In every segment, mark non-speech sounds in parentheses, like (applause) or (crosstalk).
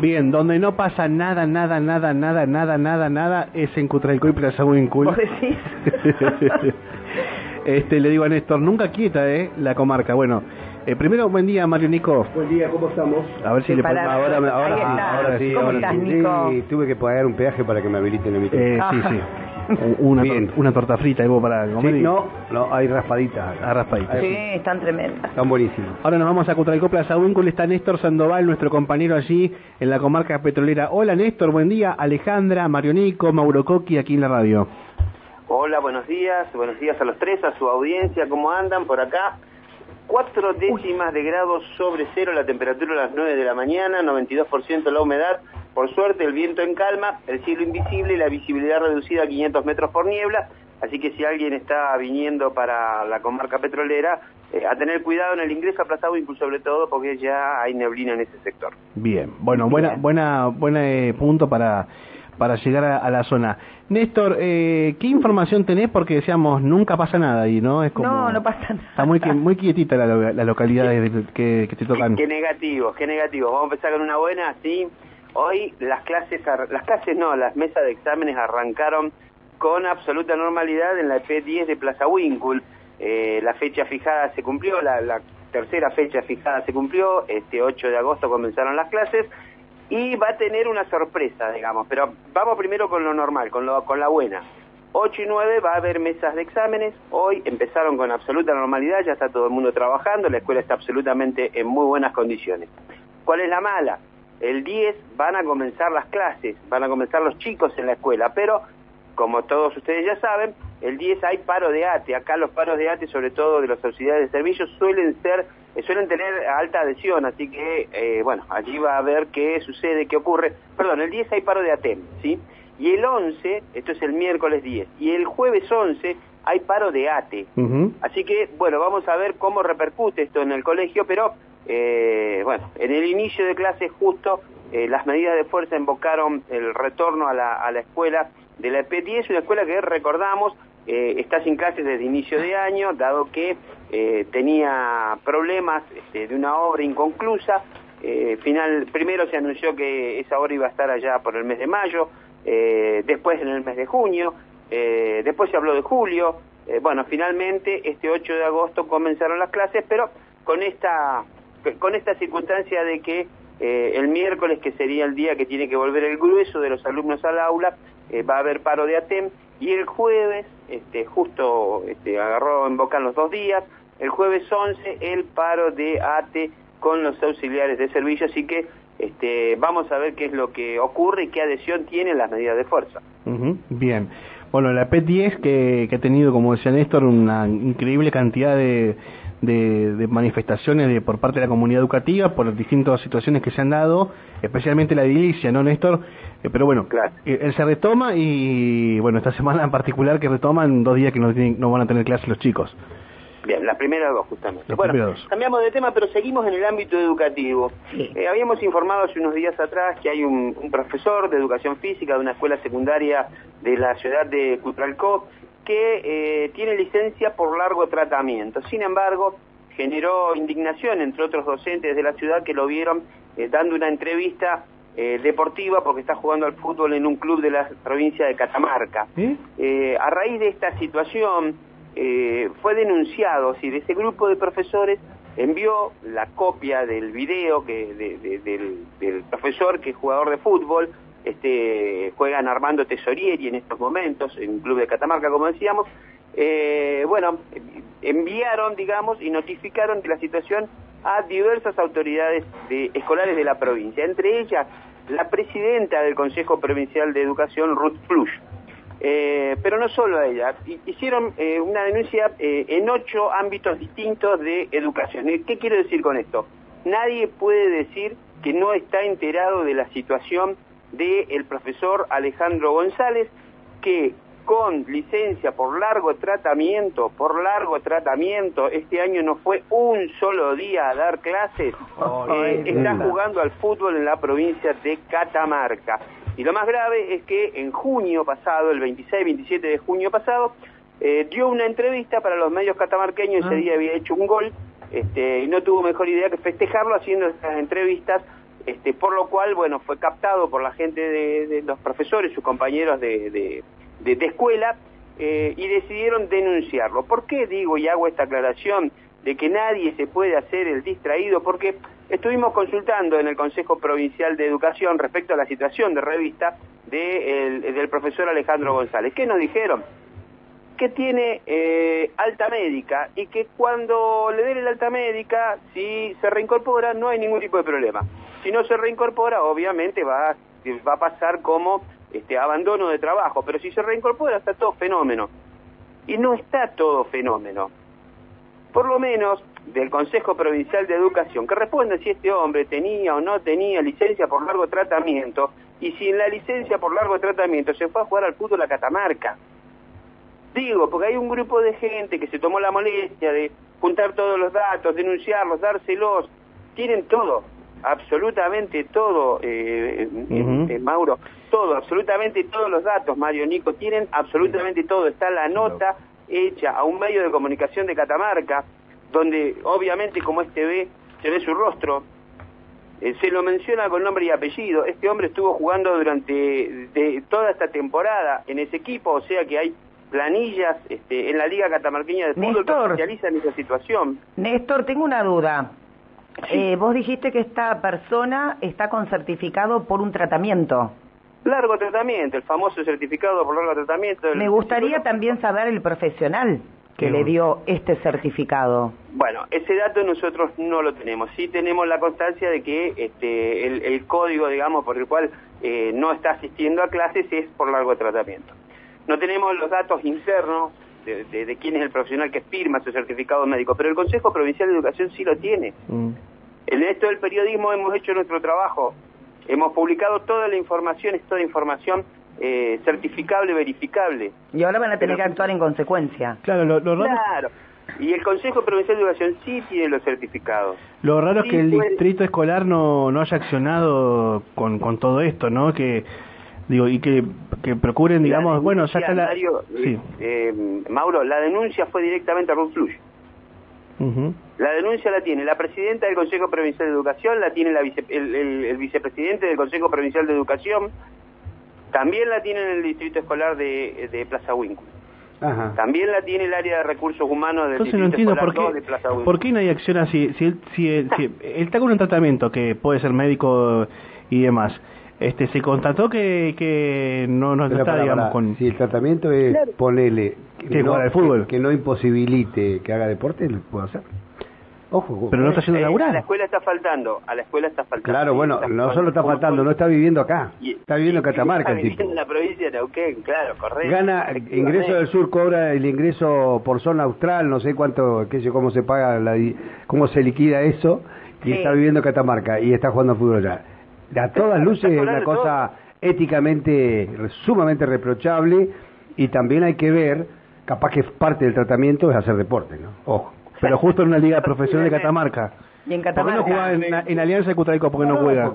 Bien, donde no pasa nada, nada, nada, nada, nada, nada, nada, es en Cutralcoy Plaza Wincul. ¿Vos decís? (laughs) este, le digo a Néstor, nunca quieta, ¿eh? La comarca. Bueno, eh, primero, buen día, Mario Nico. Buen día, ¿cómo estamos? A ver si le podemos... Ahora, ahora, sí, ahora sí, ¿Cómo ahora estás, sí. Nico? Sí, tuve que pagar un peaje para que me habiliten el micrófono. Eh, sí, sí. (laughs) Una, Bien. una torta frita, ¿y vos para comer? Sí, y- no, no, hay raspaditas. Ah, raspadita. Sí, están tremendas. Están buenísimos. Ahora nos vamos a Cutralcó Plaza Wincul, está Néstor Sandoval, nuestro compañero allí en la comarca petrolera. Hola Néstor, buen día. Alejandra, Mario Nico, Mauro Coqui, aquí en la radio. Hola, buenos días, buenos días a los tres, a su audiencia, ¿cómo andan por acá? Cuatro décimas de grado sobre cero la temperatura a las 9 de la mañana, 92% la humedad, por suerte el viento en calma, el cielo invisible y la visibilidad reducida a 500 metros por niebla, así que si alguien está viniendo para la comarca petrolera, eh, a tener cuidado en el ingreso a Plaza Wincul sobre todo porque ya hay neblina en ese sector. Bien, bueno, buena, buena, buena eh, punto para para llegar a, a la zona. Néstor, eh, ¿qué información tenés? Porque decíamos, nunca pasa nada ahí, ¿no? Es como, No, no pasa nada. Está muy, muy quietita la, la localidad de- que, que te tocan. Qué negativos, qué negativos. Vamos a empezar con una buena, sí. Hoy las clases, las clases no, las mesas de exámenes arrancaron con absoluta normalidad en la EP10 de Plaza Wincul. Eh, la fecha fijada se cumplió, la, la tercera fecha fijada se cumplió, este 8 de agosto comenzaron las clases y va a tener una sorpresa, digamos, pero vamos primero con lo normal, con, lo, con la buena. 8 y 9 va a haber mesas de exámenes, hoy empezaron con absoluta normalidad, ya está todo el mundo trabajando, la escuela está absolutamente en muy buenas condiciones. ¿Cuál es la mala? El 10 van a comenzar las clases, van a comenzar los chicos en la escuela, pero como todos ustedes ya saben, el 10 hay paro de ATE. Acá los paros de ATE, sobre todo de las auxiliares de servicios, suelen ser, eh, suelen tener alta adhesión, así que, eh, bueno, allí va a ver qué sucede, qué ocurre. Perdón, el 10 hay paro de ATEM, ¿sí? Y el 11, esto es el miércoles 10, y el jueves 11 hay paro de ATE. Así que, bueno, vamos a ver cómo repercute esto en el colegio, pero, eh, bueno, en el inicio de clases justo eh, las medidas de fuerza invocaron el retorno a la, a la escuela de la EP10, una escuela que recordamos eh, está sin clases desde inicio de año, dado que eh, tenía problemas este, de una obra inconclusa. Eh, final, primero se anunció que esa obra iba a estar allá por el mes de mayo, eh, después en el mes de junio, después se habló de julio, bueno, finalmente este 8 de agosto comenzaron las clases, pero con esta, con esta circunstancia de que el miércoles, que sería el día que tiene que volver el grueso de los alumnos al aula, va a haber paro de ATEM, y el jueves, este, justo este, agarró en boca los dos días, el jueves 11 el paro de ATE con los auxiliares de servicio, así que este, vamos a ver qué es lo que ocurre y qué adhesión tienen las medidas de fuerza. Bien. Bueno, la P10 que, que ha tenido, como decía Néstor, una increíble cantidad de, de, de manifestaciones de, por parte de la comunidad educativa por las distintas situaciones que se han dado, especialmente la edilicia, ¿no, Néstor? Eh, pero bueno, Claro. eh, él se retoma y, bueno, esta (laughs) semana en particular que retoman dos días que no, tienen- no van a tener clases los chicos. Bien, las primeras dos justamente. Las bueno, primeras dos. cambiamos de tema, pero seguimos en el ámbito educativo. Sí. Eh, habíamos informado hace unos días atrás que hay un, un profesor de educación física de una escuela secundaria de la ciudad de Cutralcó que eh, tiene licencia por largo tratamiento. Sin embargo, generó indignación entre otros docentes de la ciudad que lo vieron eh, dando una entrevista eh, deportiva porque está jugando al fútbol en un club de la provincia de Catamarca. A raíz de esta situación eh, fue denunciado, si de ese grupo de profesores envió la copia del video que de- de- del, del profesor que es jugador de fútbol, este, juegan Armando Tesorieri en estos momentos, en un club de Catamarca, como decíamos, eh, bueno, enviaron, digamos, y notificaron de la situación a diversas autoridades de- escolares de la provincia, entre ellas la presidenta del Consejo Provincial de Educación, Ruth Flush. Eh, pero no solo a ella, hi- hicieron eh, una denuncia eh, en ocho ámbitos distintos de educación. ¿Y ¿Qué quiero decir con esto? Nadie puede decir que no está enterado de la situación del profesor Alejandro González, que con licencia por largo tratamiento, por largo tratamiento, este año no fue un solo día a dar clases, eh, está jugando al fútbol en la provincia de Catamarca. Y lo más grave es que en junio pasado, el 26-27 de junio pasado, eh, dio una entrevista para los medios catamarqueños, ese día había hecho un gol, este, y no tuvo mejor idea que festejarlo haciendo estas entrevistas este, por lo cual, bueno, fue captado por la gente de, los profesores, sus compañeros de, escuela, eh, y decidieron denunciarlo. ¿Por qué digo y hago esta aclaración de que nadie se puede hacer el distraído? Porque estuvimos consultando en el Consejo Provincial de Educación respecto a la situación de revista del profesor Alejandro González. ¿Qué nos dijeron? que tiene eh, alta médica y que cuando le den el alta médica, si se reincorpora, no hay ningún tipo de problema. Si no se reincorpora, obviamente va, va a pasar como este abandono de trabajo, pero si se reincorpora está todo fenómeno. Y no está todo fenómeno. Por lo menos del Consejo Provincial de Educación, que responde si este hombre tenía o no tenía licencia por largo tratamiento, y si en la licencia por largo tratamiento se fue a jugar al fútbol a Catamarca. Digo, porque hay un grupo de gente que se tomó la molestia de juntar todos los datos, denunciarlos, dárselos, tienen todo, absolutamente todo, eh, eh, eh, Mauro, todo, absolutamente todos los datos, Mario Nico, tienen absolutamente todo, está la nota hecha a un medio de comunicación de Catamarca, donde obviamente como este ve, se ve su rostro, se lo menciona con nombre y apellido, este hombre estuvo jugando durante toda esta temporada en ese equipo, o sea que hay planillas este, en la Liga Catamarqueña de Fútbol que especializan esa situación. Néstor, tengo una duda. Eh, vos dijiste que esta persona está con certificado por un tratamiento. Largo tratamiento, el famoso certificado por largo tratamiento. Me gustaría también saber el profesional que le dio este certificado. Bueno, ese dato nosotros no lo tenemos. Sí tenemos la constancia de que este, el, código, digamos, por el cual eh, no está asistiendo a clases es por largo tratamiento. No tenemos los datos internos de, quién es el profesional que firma su certificado médico, pero el Consejo Provincial de Educación sí lo tiene. Mm. En esto del periodismo hemos hecho nuestro trabajo, hemos publicado toda la información, es toda información eh, certificable, verificable. Y ahora van a tener que actuar en consecuencia. Claro, lo, Claro. Y el Consejo Provincial de Educación sí tiene los certificados. Lo raro es que el distrito escolar no, no haya accionado con, con todo esto, ¿no? Que digo y que, que procuren digamos bueno ya está la sí. eh, Mauro la denuncia fue directamente a Runflush la denuncia la tiene la presidenta del Consejo Provincial de Educación la tiene la el, vicepresidente del Consejo Provincial de Educación también la tiene en el distrito escolar de, de Plaza Winkle También la tiene el área de recursos humanos del Entonces no entiendo por qué, de Plaza por qué no hay acción así. Si, él, si, él, si (laughs) él está con un tratamiento que puede ser médico y demás, este se constató que, que no, no está, digamos, con... Si el tratamiento es ponele que, no, fútbol. Que, no imposibilite que haga deporte, lo puedo hacer. Ojo, pero no está haciendo laburar. A la escuela está faltando, a la escuela está faltando. Claro, bueno, no solo está faltando, no está viviendo acá, está viviendo en Catamarca. Está viviendo en la provincia de Neuquén, claro, correcto. Gana, ingreso del sur cobra el ingreso por zona austral, no sé cuánto, qué sé, cómo se paga, la, cómo se liquida eso, y está viviendo en Catamarca y está jugando fútbol allá a todas luces es una cosa éticamente sumamente reprochable y también hay que ver, capaz que parte del tratamiento es hacer deporte, ¿no? Ojo. Pero justo en una liga (laughs) profesional de Catamarca. ¿Y en Catamarca? ¿Por qué no jugaba en, Alianza de Cutralcó? ¿Por qué no, juega?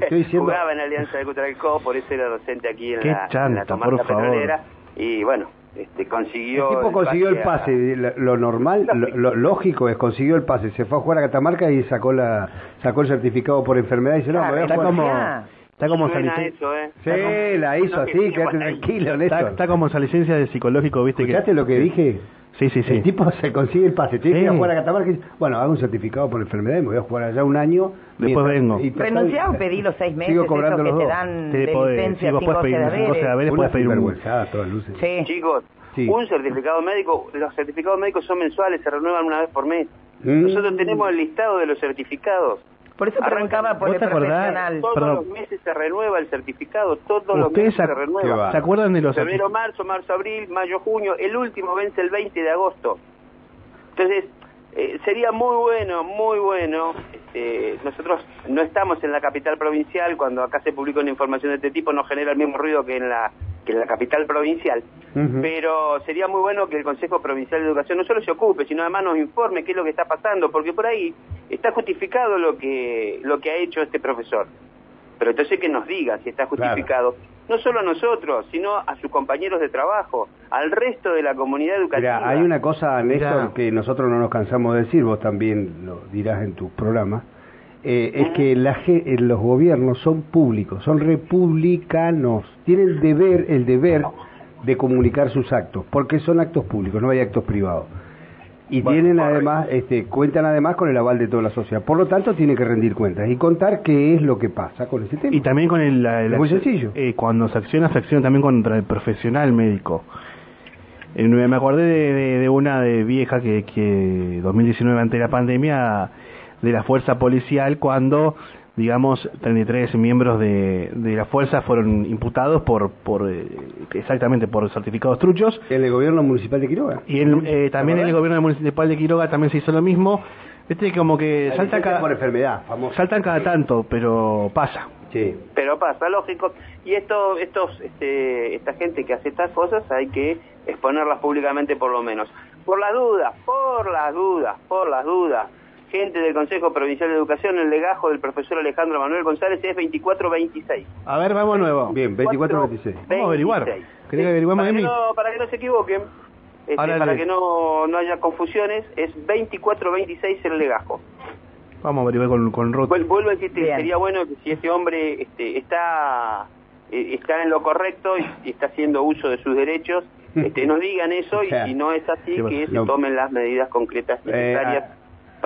estoy diciendo... Jugaba en Alianza de Cutralcó, por eso era docente aquí en, la, chanta, por favor. Y bueno, este, consiguió... El tipo consiguió el pase, lo normal, lo, lógico es consiguió el pase, se fue a jugar a Catamarca y sacó la sacó el certificado por enfermedad y dice, no, me voy a está jugar. como Está como esa licencia. ¿eh? Sí, la hizo así, quédate tranquilo, está, está, como esa licencia de psicológico, ¿viste? ¿Escuchaste lo que dije? Sí, sí, sí. El tipo (laughs) se consigue el pase. Tiene que ir a jugar a Catamarca bueno, hago un certificado por enfermedad y me voy a jugar allá un año. Después vengo. Renunciar o pedí los seis meses Sigo cobrando eso que te dan de licencia, sí, vos puedes pedir, de puedes pedir un... todas luces. Sí. Chicos, un certificado médico, los certificados médicos son mensuales, se renuevan una vez por mes. Mm. Nosotros tenemos el listado de los certificados. Por eso preguntaba por el profesional. Todos los meses se renueva el certificado, todos los meses se renueva. ¿Se acuerdan de los Febrero, marzo, marzo, abril, mayo, junio, el último vence el 20 de agosto. Entonces, eh, sería muy bueno, muy bueno. Este, nosotros no estamos en la capital provincial, cuando acá se publica una información de este tipo no genera el mismo ruido que en la que en la capital provincial, pero sería muy bueno que el Consejo Provincial de Educación no solo se ocupe, sino además nos informe qué es lo que está pasando, porque por ahí está justificado lo que lo que ha hecho este profesor. Pero entonces que nos diga si está justificado no solo a nosotros, sino a sus compañeros de trabajo, al resto de la comunidad educativa. Mira, hay una cosa, Néstor, que nosotros no nos cansamos de decir, vos también lo dirás en tu programa, eh, es que la, eh, los gobiernos son públicos, son republicanos, tienen el deber, el deber de comunicar sus actos, porque son actos públicos, no hay actos privados. Y tienen además, este, cuentan además con el aval de toda la sociedad. Por lo tanto, tienen que rendir cuentas y contar qué es lo que pasa con ese tema. Y también con el... la- la- Muy sencillo. eh, cuando se acciona, se acciona también contra el profesional médico. Eh, me acordé de, de- de una de vieja que, que 2019 ante la pandemia de la fuerza policial cuando digamos 33 miembros de, de la fuerza fueron imputados por por eh, exactamente por certificados truchos En el gobierno municipal de Quiroga. y en- eh, también en el gobierno municipal de Quiroga también se hizo lo mismo viste como que La salta cada, por enfermedad, famosa. saltan cada tanto pero pasa Sí. Pero pasa, lógico. Y esto, estos, este, esta gente que hace estas cosas hay que exponerlas públicamente por lo menos. Por las dudas, por las dudas, por las dudas. Del Consejo Provincial de Educación, el legajo del profesor Alejandro Manuel González es 2426. a ver vamos nuevo Bien, 24-26. Vamos a averiguar. 26. ¿Querés que averiguemos, para, que no, para que no se equivoquen, este, para le- que no, no haya confusiones, es 2426 el legajo. vamos a averiguar con, con Vuelvo a decirte, Bien. sería bueno que si ese hombre este, está eh, está en lo correcto y, y está haciendo uso de sus derechos, (laughs) este, nos digan eso y si no es así, que se no. tomen las medidas concretas necesarias ah.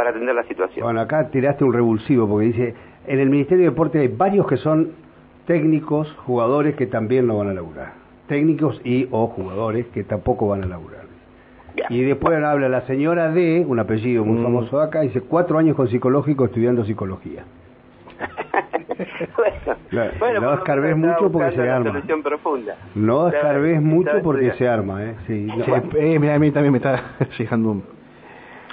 Para atender la situación. Bueno, acá tiraste un revulsivo porque dice, en el Ministerio de Deporte hay varios que son técnicos, jugadores que también no van a laburar. Técnicos y o jugadores que tampoco van a laburar. Bien. Y después habla la señora D, un apellido muy Mm. famoso acá, dice cuatro años con psicológico estudiando psicología. (laughs) bueno, No, escarbes mucho porque se arma. profunda. No escarbes mucho porque se arma, ¿eh? Sí, no. Sí, eh, mira, a mí también me está (laughs) llegando un...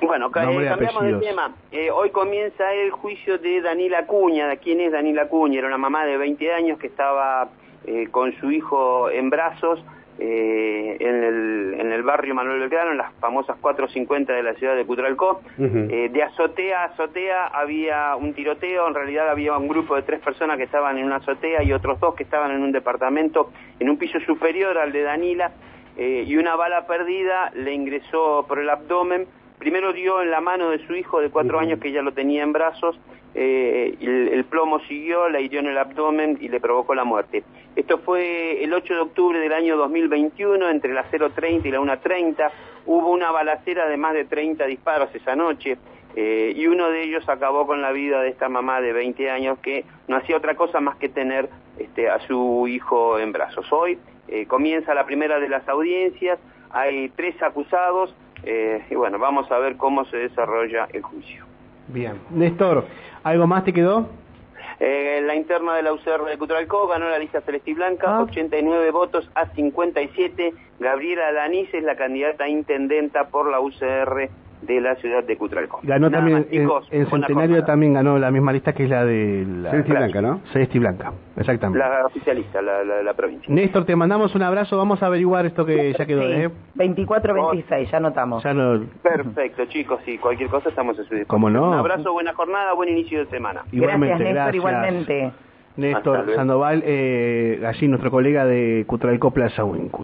Bueno, eh, cambiamos de tema. Eh, hoy comienza el juicio de Danila Cuña. ¿De quién es Danila Cuña? Era una mamá de 20 años que estaba eh, con su hijo en brazos eh, en, el, en el barrio Manuel Belgrano, en las famosas 450 de la ciudad de Cutralcó. Ujú. Eh, de azotea a azotea había un tiroteo, en realidad había un grupo de tres personas que estaban en una azotea y otros dos que estaban en un departamento en un piso superior al de Danila eh, y una bala perdida le ingresó por el abdomen. Primero dio en la mano de su hijo de cuatro años que ya lo tenía en brazos, eh, el plomo siguió, la hirió en el abdomen y le provocó la muerte. Esto fue el 8 de octubre del año 2021, entre las 0.30 y la 1.30. Hubo una balacera de más de 30 disparos esa noche. eh, y uno de ellos acabó con la vida de esta mamá de 20 años que no hacía otra cosa más que tener este, a su hijo en brazos. Hoy eh, comienza la primera de las audiencias, hay tres acusados eh, y bueno, vamos a ver cómo se desarrolla el juicio. Bien. Néstor, ¿algo más te quedó? Eh, la interna de la UCR de Cutralcó ganó la lista celeste y blanca, Ah. 89 votos a 57. Gabriela Danís es la candidata a intendenta por la UCR de la ciudad de Cutralcó. Ganó Nada también, más, chicos, en, Centenario también ganó la misma lista que es la de la Celeste y Blanca, ¿no? Celeste y Blanca, exactamente. La oficialista, la, la, la provincia. Néstor, te mandamos un abrazo, vamos a averiguar esto que ya quedó, ¿eh? 24-26, ya notamos. Ya no... Perfecto, chicos, y cualquier cosa estamos a su disposición. ¿Cómo no? Un abrazo, buena jornada, buen inicio de semana. Igualmente, gracias, Néstor, gracias. igualmente. Néstor. Sandoval, eh, allí nuestro colega de Cutralcó Plaza Wincu.